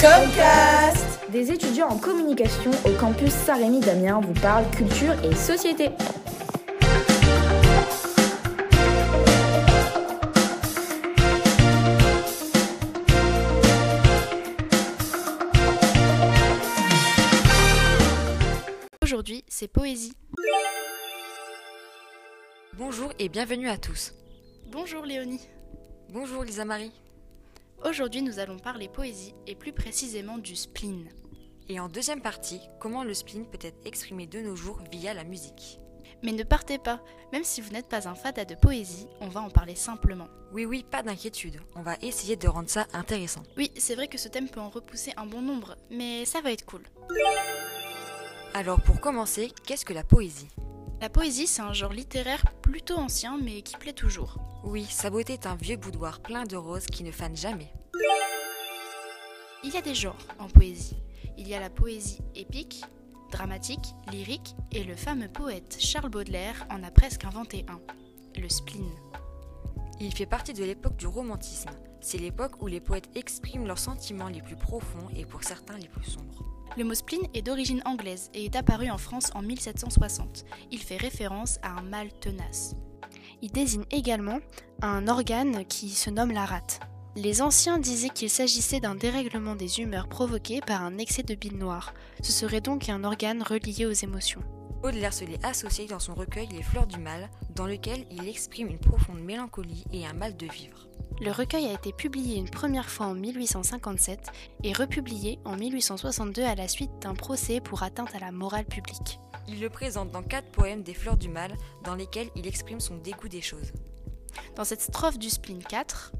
Comcast Des étudiants en communication au campus Saint-Rémy d'Amiens vous parlent culture et société. Aujourd'hui, c'est poésie. Bonjour et bienvenue à tous. Bonjour Léonie. Bonjour Lisa Marie. Aujourd'hui, nous allons parler poésie et plus précisément du spleen. Et en deuxième partie, comment le spleen peut être exprimé de nos jours via la musique. Mais ne partez pas, même si vous n'êtes pas un fada de poésie, on va en parler simplement. Oui, oui, pas d'inquiétude, on va essayer de rendre ça intéressant. Oui, c'est vrai que ce thème peut en repousser un bon nombre, mais ça va être cool. Alors pour commencer, qu'est-ce que la poésie? La poésie, c'est un genre littéraire plutôt ancien, mais qui plaît toujours. Oui, sa beauté est un vieux boudoir plein de roses qui ne fanent jamais. Il y a des genres en poésie. Il y a la poésie épique, dramatique, lyrique, et le fameux poète Charles Baudelaire en a presque inventé un, le spleen. Il fait partie de l'époque du romantisme. C'est l'époque où les poètes expriment leurs sentiments les plus profonds et pour certains les plus sombres. Le mot spleen est d'origine anglaise et est apparu en France en 1760. Il fait référence à un mâle tenace. Il désigne également un organe qui se nomme la rate. Les anciens disaient qu'il s'agissait d'un dérèglement des humeurs provoqué par un excès de bile noire. Ce serait donc un organe relié aux émotions. Baudelaire se l'est associé dans son recueil Les Fleurs du Mal, dans lequel il exprime une profonde mélancolie et un mal de vivre. Le recueil a été publié une première fois en 1857 et republié en 1862 à la suite d'un procès pour atteinte à la morale publique. Il le présente dans quatre poèmes des Fleurs du Mal, dans lesquels il exprime son dégoût des choses. Dans cette strophe du spleen 4,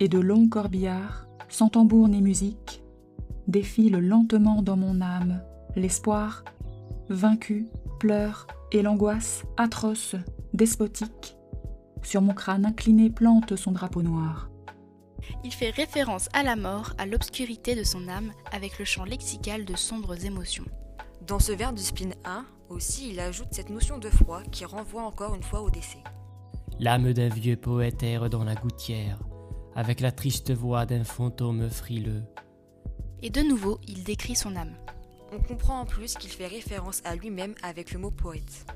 Et de longs corbillards, sans tambour ni musique, défilent lentement dans mon âme l'espoir, vaincu, pleure, et l'angoisse atroce, despotique. Sur mon crâne incliné plante son drapeau noir. il fait référence à la mort, à l'obscurité de son âme, avec le chant lexical de sombres émotions. Dans ce vers du spleen 1, aussi il ajoute cette notion de froid qui renvoie encore une fois au décès. L'âme d'un vieux poète erre dans la gouttière, avec la triste voix d'un fantôme frileux. Et de nouveau, il décrit son âme. On comprend en plus qu'il fait référence à lui-même avec le mot poète.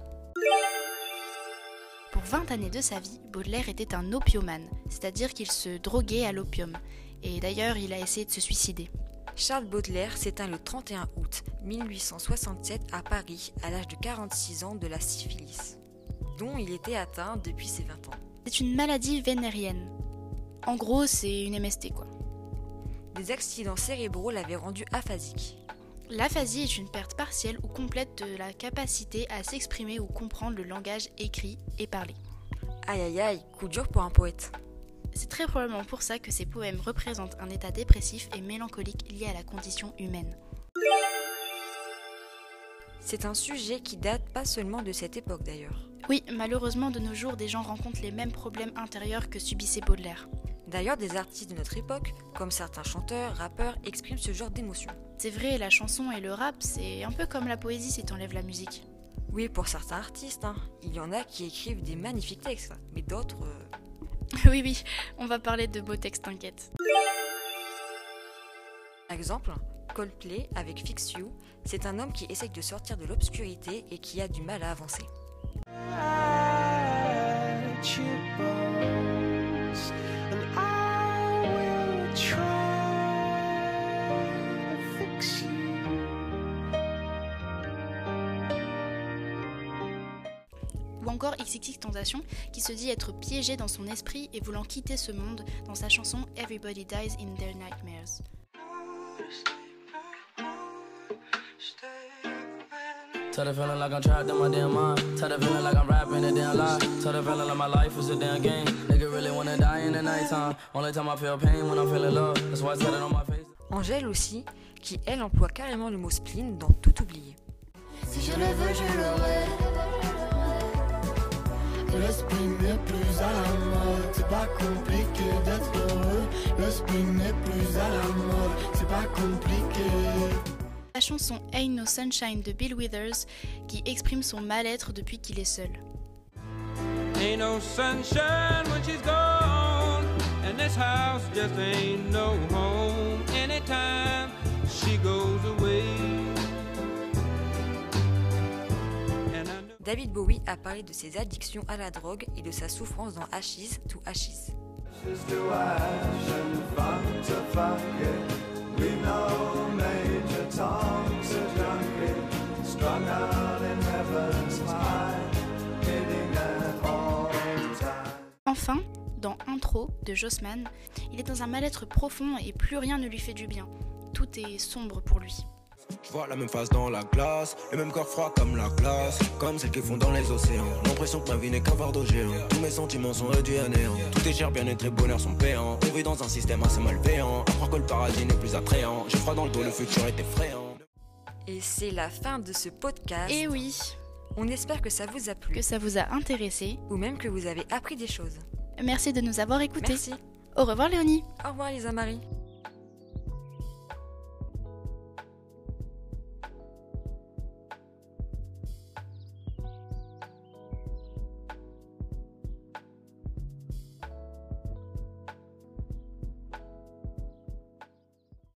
Pour 20 années de sa vie, Baudelaire était un opiomane, c'est-à-dire qu'il se droguait à l'opium. Et d'ailleurs, il a essayé de se suicider. Charles Baudelaire s'éteint le 31 août 1867 à Paris à l'âge de 46 ans de la syphilis, dont il était atteint depuis ses 20 ans. C'est une maladie vénérienne. En gros, c'est une MST quoi. Des accidents cérébraux l'avaient rendu aphasique. L'aphasie est une perte partielle ou complète de la capacité à s'exprimer ou comprendre le langage écrit et parlé. Aïe aïe aïe, coup dur pour un poète. C'est très probablement pour ça que ces poèmes représentent un état dépressif et mélancolique lié à la condition humaine. C'est un sujet qui date pas seulement de cette époque d'ailleurs. Oui, malheureusement de nos jours, des gens rencontrent les mêmes problèmes intérieurs que subissait Baudelaire. D'ailleurs, des artistes de notre époque, comme certains chanteurs, rappeurs, expriment ce genre d'émotions. C'est vrai, la chanson et le rap, c'est un peu comme la poésie si t'enlèves la musique. Oui, pour certains artistes, hein. il y en a qui écrivent des magnifiques textes, mais d'autres... euh, oui, oui, on va parler de beaux textes, t'inquiète. Par exemple, Coldplay avec Fix You, c'est un homme qui essaye de sortir de l'obscurité et qui a du mal à avancer. Ou encore XXX Tentation qui se dit être piégé dans son esprit et voulant quitter ce monde dans sa chanson Everybody Dies in Their Nightmares. Tell the feeling like I'm trapped in my damn mind. Tell the feeling like I'm rapping a damn lie. Tell the feeling like my life is a damn game. Nigga really wanna die in the nighttime. Only time I feel pain when I'm feeling love. That's why I said it on my face. Angèle aussi, qui elle emploie carrément le mot spleen dans Tout oublié. Si je le veux, je l'aurai. Le spin n'est plus à la mode, c'est pas compliqué d'être heureux. Le spin n'est plus à la mode, c'est pas compliqué. La chanson Ain't No Sunshine de Bill Withers qui exprime son mal-être depuis qu'il est seul. Ain't no sunshine when she's gone, and this house just ain't no home anytime David Bowie a parlé de ses addictions à la drogue et de sa souffrance dans Ashes to Ashes. Enfin, dans Intro de Jossman, il est dans un mal-être profond et plus rien ne lui fait du bien. Tout est sombre pour lui. Je vois la même face dans la glace, le même corps froid comme la glace, comme celle qui font dans les océans. L'impression que ma vie n'est qu'un fardeau géant. Tous mes sentiments sont réduits à néant. Tout est cher, bien-être et bonheur sont payants. On vit dans un système assez malveillant. À croire que le paradis n'est plus attrayant. J'ai froid dans le dos, le futur est effrayant. Et c'est la fin de ce podcast. Et oui, On espère que ça vous a plu que ça vous a intéressé. ou même que vous avez appris des choses. Merci de nous avoir écoutés. Merci. Au revoir Léonie. Au revoir Lisa Marie.